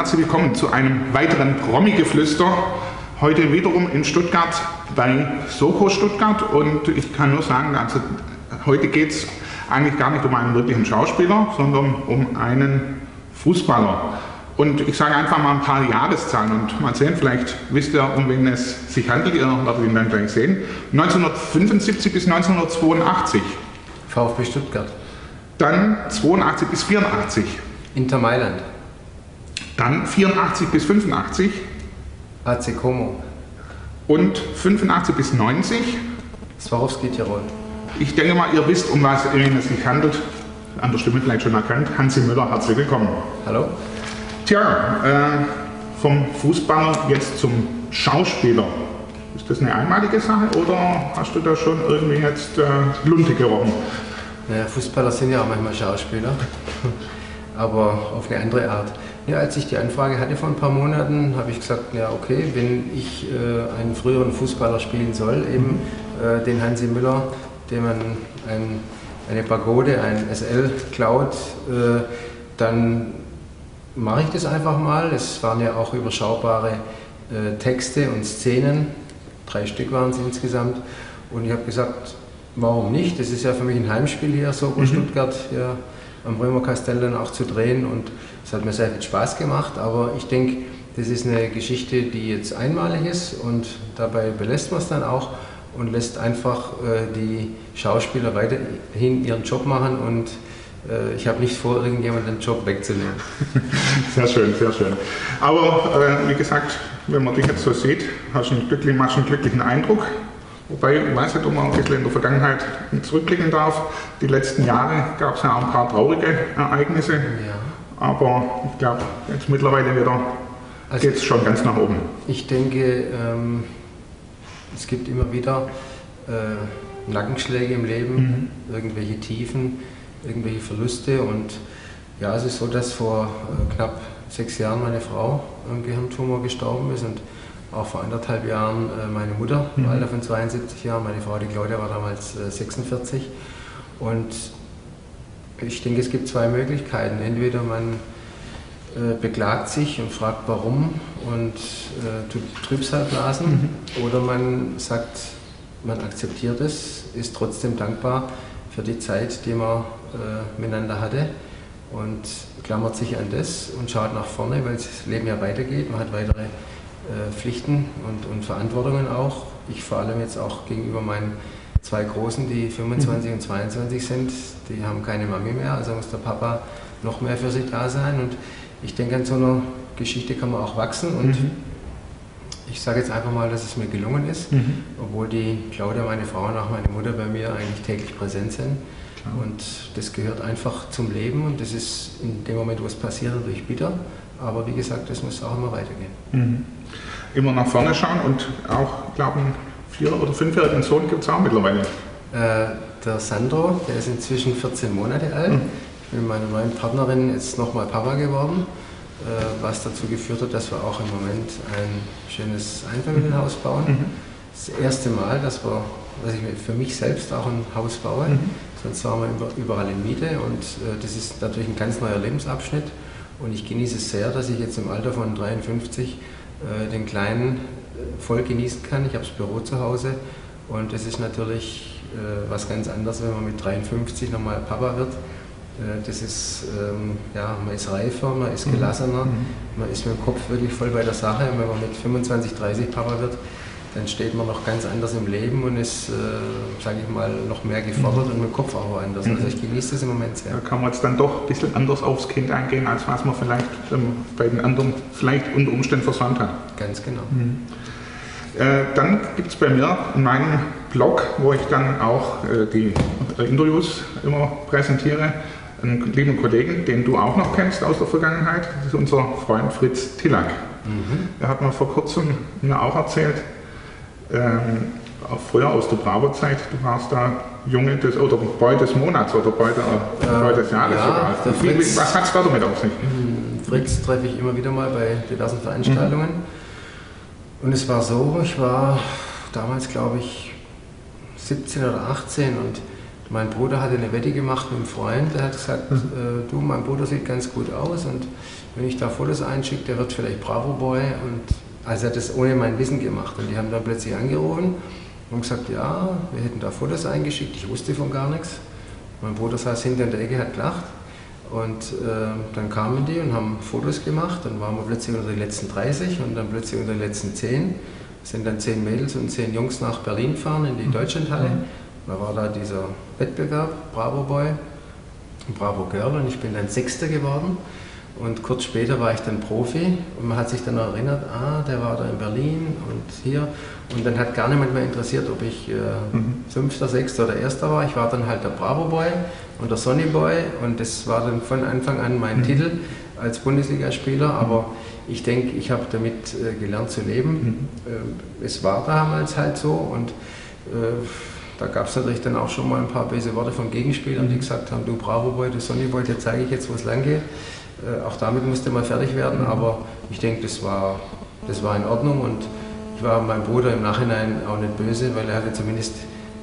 Herzlich willkommen zu einem weiteren Promi-Geflüster. Heute wiederum in Stuttgart bei Soko Stuttgart und ich kann nur sagen, also heute geht es eigentlich gar nicht um einen wirklichen Schauspieler, sondern um einen Fußballer. Und ich sage einfach mal ein paar Jahreszahlen und mal sehen, vielleicht wisst ihr, um wen es sich handelt, ihr werdet ihn dann gleich sehen. 1975 bis 1982. VfB Stuttgart. Dann 82 bis 84. Inter Mailand. Dann 84 bis 85. AC Como. Und 85 bis 90. Swarovski Tirol. Ich denke mal, ihr wisst, um was es sich handelt. An der Stimme vielleicht schon erkannt. Hansi Müller, herzlich willkommen. Hallo. Tja, äh, vom Fußballer jetzt zum Schauspieler. Ist das eine einmalige Sache oder hast du da schon irgendwie jetzt äh, Lunte gerochen? Naja, Fußballer sind ja auch manchmal Schauspieler, aber auf eine andere Art. Ja, als ich die Anfrage hatte vor ein paar Monaten, habe ich gesagt, ja okay, wenn ich äh, einen früheren Fußballer spielen soll, eben äh, den Hansi Müller, dem man ein, eine Pagode, ein SL klaut, äh, dann mache ich das einfach mal. Es waren ja auch überschaubare äh, Texte und Szenen, drei Stück waren es insgesamt. Und ich habe gesagt, warum nicht? Das ist ja für mich ein Heimspiel hier, so mhm. Stuttgart, hier am Römerkastell dann auch zu drehen. Und es hat mir sehr viel Spaß gemacht. Aber ich denke, das ist eine Geschichte, die jetzt einmalig ist und dabei belässt man es dann auch und lässt einfach äh, die Schauspieler weiterhin ihren Job machen und äh, ich habe nicht vor, irgendjemanden den Job wegzunehmen. Sehr schön, sehr schön. Aber äh, wie gesagt, wenn man dich jetzt so sieht, hast du einen glücklichen, machst einen glücklichen Eindruck. Wobei, ich weiß nicht, ob man ein bisschen in der Vergangenheit zurückblicken darf. Die letzten Jahre gab es ja auch ein paar traurige Ereignisse. Ja. Aber ich glaube, jetzt mittlerweile wieder also, geht es schon ganz nach oben. Ich denke, ähm, es gibt immer wieder äh, Nackenschläge im Leben, mhm. irgendwelche Tiefen irgendwelche Verluste. Und ja, es ist so, dass vor äh, knapp sechs Jahren meine Frau am Gehirntumor gestorben ist und auch vor anderthalb Jahren äh, meine Mutter im mhm. Alter von 72 Jahren. Meine Frau, die Claudia, war damals 46. Äh, und ich denke, es gibt zwei Möglichkeiten. Entweder man beklagt sich und fragt warum und tut Trübsalblasen mhm. oder man sagt, man akzeptiert es, ist trotzdem dankbar für die Zeit, die man äh, miteinander hatte und klammert sich an das und schaut nach vorne, weil das Leben ja weitergeht. Man hat weitere äh, Pflichten und, und, Verantwortungen auch. Ich vor allem jetzt auch gegenüber meinen zwei Großen, die 25 mhm. und 22 sind, die haben keine Mami mehr, also muss der Papa noch mehr für sie da sein. Und ich denke, an so einer Geschichte kann man auch wachsen und mhm. ich sage jetzt einfach mal, dass es mir gelungen ist, mhm. obwohl die Claudia, meine Frau und auch meine Mutter bei mir eigentlich täglich präsent sind. Und das gehört einfach zum Leben und das ist in dem Moment, wo es passiert, natürlich bitter. Aber wie gesagt, das muss auch immer weitergehen. Mhm. Immer nach vorne schauen und auch, glaube ich, vier- oder fünfjährigen Sohn gibt es auch mittlerweile. Äh, der Sandro, der ist inzwischen 14 Monate alt. Mhm. Ich bin mit meiner neuen Partnerin jetzt nochmal Papa geworden, äh, was dazu geführt hat, dass wir auch im Moment ein schönes Einfamilienhaus bauen. Mhm. Das erste Mal, dass, wir, dass ich für mich selbst auch ein Haus baue. Mhm. Sonst waren wir überall in Miete und äh, das ist natürlich ein ganz neuer Lebensabschnitt. Und ich genieße es sehr, dass ich jetzt im Alter von 53 äh, den Kleinen äh, voll genießen kann. Ich habe das Büro zu Hause und es ist natürlich äh, was ganz anderes, wenn man mit 53 nochmal Papa wird. Äh, das ist, ähm, ja, man ist reifer, man ist mhm. gelassener, mhm. man ist mit dem Kopf wirklich voll bei der Sache. Und wenn man mit 25, 30 Papa wird, dann steht man noch ganz anders im Leben und ist, äh, sage ich mal, noch mehr gefordert mhm. und mit dem Kopf auch anders. Also ich genieße das im Moment sehr. Da kann man jetzt dann doch ein bisschen anders aufs Kind eingehen, als was man vielleicht ähm, bei den anderen vielleicht unter Umständen versäumt hat. Ganz genau. Mhm. Äh, dann gibt es bei mir in meinem Blog, wo ich dann auch äh, die äh, Interviews immer präsentiere, einen lieben Kollegen, den du auch noch kennst aus der Vergangenheit. Das ist unser Freund Fritz Tillack. Mhm. Er hat mir vor kurzem mir auch erzählt, ähm, auch früher aus der Bravo-Zeit, du warst da Junge des oder Boy des Monats oder Boy, der, äh, Boy des Jahres ja, sogar. Fritz, was hat es da damit auf sich? Hm, Fritz treffe ich immer wieder mal bei diversen Veranstaltungen. Mhm. Und es war so, ich war damals glaube ich 17 oder 18 und mein Bruder hatte eine Wette gemacht mit einem Freund, der hat gesagt, mhm. äh, du, mein Bruder sieht ganz gut aus und wenn ich da Fotos einschicke, der wird vielleicht Bravo Boy und also er hat das ohne mein Wissen gemacht und die haben dann plötzlich angerufen und gesagt, ja, wir hätten da Fotos eingeschickt, ich wusste von gar nichts. Mein Bruder saß hinter in der Ecke, hat gelacht und äh, dann kamen die und haben Fotos gemacht. Dann waren wir plötzlich unter den letzten 30 und dann plötzlich unter den letzten 10. Sind dann 10 Mädels und 10 Jungs nach Berlin gefahren in die mhm. Deutschlandhalle. Mhm. Da war da dieser Wettbewerb, Bravo Boy Bravo Girl und ich bin dann Sechster geworden. Und kurz später war ich dann Profi und man hat sich dann erinnert, ah, der war da in Berlin und hier. Und dann hat gar niemand mehr interessiert, ob ich äh, mhm. Fünfter, Sechster oder Erster war. Ich war dann halt der Bravo Boy und der Sonny Boy und das war dann von Anfang an mein mhm. Titel als Bundesligaspieler. Aber ich denke, ich habe damit äh, gelernt zu leben. Mhm. Äh, es war damals halt so und äh, da gab es natürlich dann auch schon mal ein paar böse Worte von Gegenspielern, die mhm. gesagt haben, du Bravo Boy, du Sonny Boy, dir zeige ich jetzt, wo es lang geht. Äh, auch damit musste man fertig werden, aber ich denke, das war, das war in Ordnung und ich war meinem Bruder im Nachhinein auch nicht böse, weil er hatte zumindest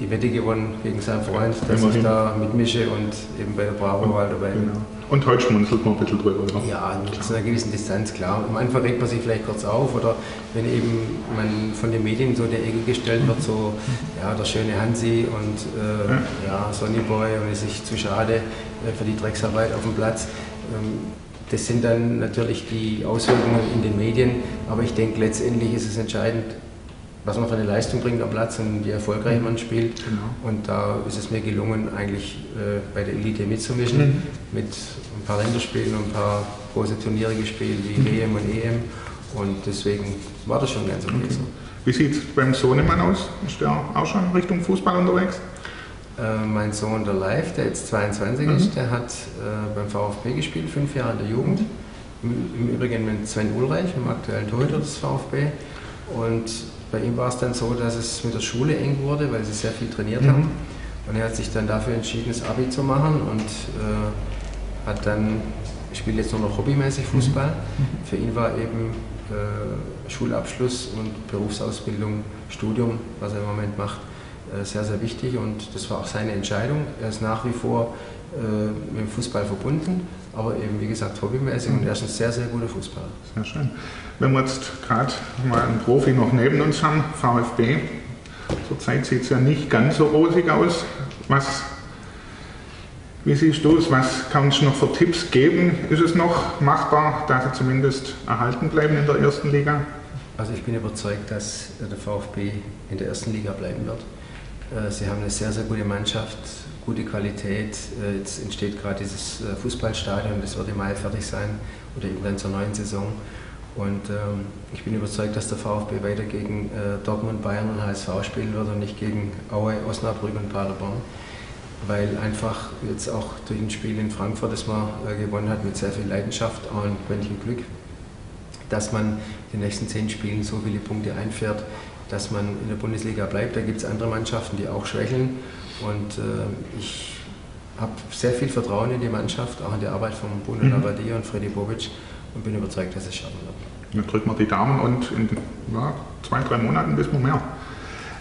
die Wette gewonnen gegen seinen Freund, dass Immerhin. ich da mitmische und eben bei der Bravo war dabei. Genau. Und heute schmunzelt man ein bisschen drüber, oder? Ja, mit einer gewissen Distanz, klar. Am Anfang regt man sich vielleicht kurz auf oder wenn eben man von den Medien so in der Ecke gestellt wird, so ja, der schöne Hansi und äh, ja. Sonny Boy und es ist zu schade äh, für die Drecksarbeit auf dem Platz. Ähm, das sind dann natürlich die Auswirkungen in den Medien, aber ich denke, letztendlich ist es entscheidend, was man für eine Leistung bringt am Platz und wie erfolgreich man spielt. Genau. Und da ist es mir gelungen, eigentlich äh, bei der Elite mitzumischen, mhm. mit ein paar Länderspielen und ein paar große Turniere gespielt, wie mhm. WM und EM. Und deswegen war das schon ganz okay, okay. so. Wie sieht es beim Sohnemann aus? Ist der auch schon Richtung Fußball unterwegs? Äh, mein Sohn, der Live, der jetzt 22 mhm. ist, der hat äh, beim VfB gespielt, fünf Jahre in der Jugend. Im, Im, Übrigen mit Sven Ulreich, dem aktuellen Torhüter des VfB. Und bei ihm war es dann so, dass es mit der Schule eng wurde, weil sie sehr viel trainiert mhm. haben. Und er hat sich dann dafür entschieden, das Abi zu machen und äh, hat dann, spielt jetzt nur noch hobbymäßig Fußball. Mhm. Für ihn war eben äh, Schulabschluss und Berufsausbildung, Studium, was er im Moment macht, sehr, sehr wichtig und das war auch seine Entscheidung. Er ist nach wie vor äh, mit dem Fußball verbunden, aber eben wie gesagt hobbymäßig und er ist ein sehr, sehr guter Fußballer. Sehr schön. Wenn wir jetzt gerade mal einen Profi noch neben uns haben, VfB, zurzeit sieht es ja nicht ganz so rosig aus. Was, wie siehst du es? Was kannst du noch für Tipps geben? Ist es noch machbar, dass sie zumindest erhalten bleiben in der ersten Liga? Also ich bin überzeugt, dass der VfB in der ersten Liga bleiben wird. Äh, sie haben eine sehr, sehr gute Mannschaft, gute Qualität. Äh, jetzt entsteht gerade dieses äh, Fußballstadion, das wird im Mai fertig sein oder irgendwann zur neuen Saison. Und ähm, ich bin überzeugt, dass der VfB weiter gegen äh, Dortmund, Bayern und HSV spielen wird und nicht gegen Aue, Osnabrück und Paderborn. Weil einfach jetzt auch durch ein Spiel in Frankfurt, das man äh, gewonnen hat, mit sehr viel Leidenschaft und Quäntchen Glück, dass man in den nächsten zehn Spielen so viele Punkte einfährt, dass man in der Bundesliga bleibt. Da gibt es andere Mannschaften, die auch schwächeln. Und äh, ich habe sehr viel Vertrauen in die Mannschaft, auch in die Arbeit von Bruno mhm. Labbadia und Freddy Bobic und bin überzeugt, dass es schaffen wird. Dann drücken wir die Daumen und in ja, zwei, drei Monaten wissen wir mehr.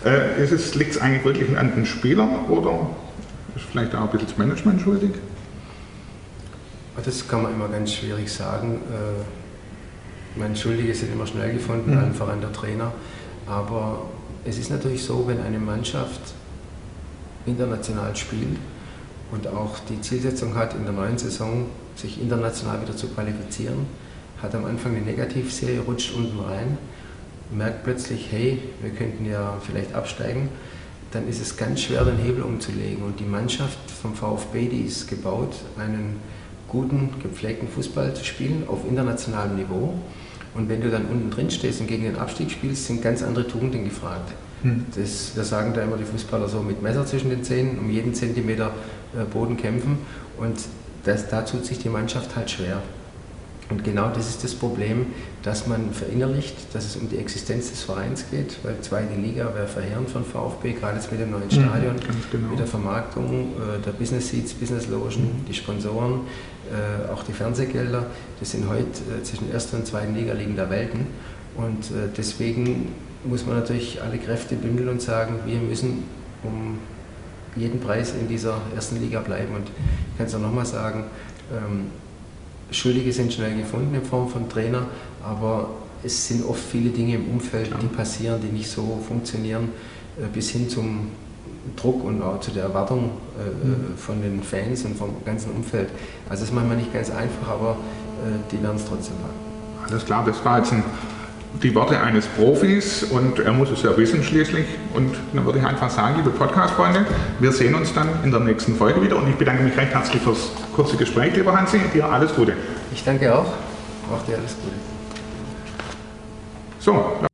Äh, Liegt es eigentlich wirklich an den Spielern oder ist vielleicht auch ein bisschen das Management schuldig? Das kann man immer ganz schwierig sagen. Äh, mein Schuldige sind immer schnell gefunden, mhm. allen der Trainer. Aber es ist natürlich so, wenn eine Mannschaft international spielt und auch die Zielsetzung hat, in der neuen Saison sich international wieder zu qualifizieren, hat am Anfang eine Negativserie, rutscht unten rein, merkt plötzlich, hey, wir könnten ja vielleicht absteigen, dann ist es ganz schwer, den Hebel umzulegen. Und die Mannschaft vom VfB, die ist gebaut, einen guten, gepflegten Fußball zu spielen auf internationalem Niveau. Und wenn du dann unten drin stehst und gegen den Abstieg spielst, sind ganz andere Tugenden gefragt. Hm. Das, wir sagen da immer die Fußballer so mit Messer zwischen den Zähnen, um jeden Zentimeter äh, Boden kämpfen. Und das, da tut sich die Mannschaft halt schwer. Und genau das ist das Problem, dass man verinnerlicht, dass es um die Existenz des Vereins geht, weil zweite Liga wäre verheerend von VfB, gerade jetzt mit dem neuen mhm, Stadion, genau. mit der Vermarktung äh, der Business Seats, Business Logen, mhm. die Sponsoren, äh, auch die Fernsehgelder. Das sind heute äh, zwischen erster und zweiten Liga liegen da Welten. Und äh, deswegen muss man natürlich alle Kräfte bündeln und sagen, wir müssen, um jeden Preis in dieser ersten Liga bleiben. Und ich kann es auch nochmal sagen, ähm, Schuldige sind schnell gefunden in Form von Trainer, aber es sind oft viele Dinge im Umfeld, die passieren, die nicht so funktionieren, bis hin zum Druck und auch zu der Erwartung äh, mhm. von den Fans und vom ganzen Umfeld. Also das ist manchmal nicht ganz einfach, aber äh, die werden es trotzdem machen. Alles klar, das war jetzt ein, die Worte eines Profis und er muss es ja wissen schließlich. Und dann würde ich einfach sagen, liebe Podcast-Freunde, wir sehen uns dann in der nächsten Folge wieder und ich bedanke mich recht herzlich fürs kurze Gespräch, lieber Hansi. Dir alles Gute. Ich danke auch. Auch dir alles Gute. So.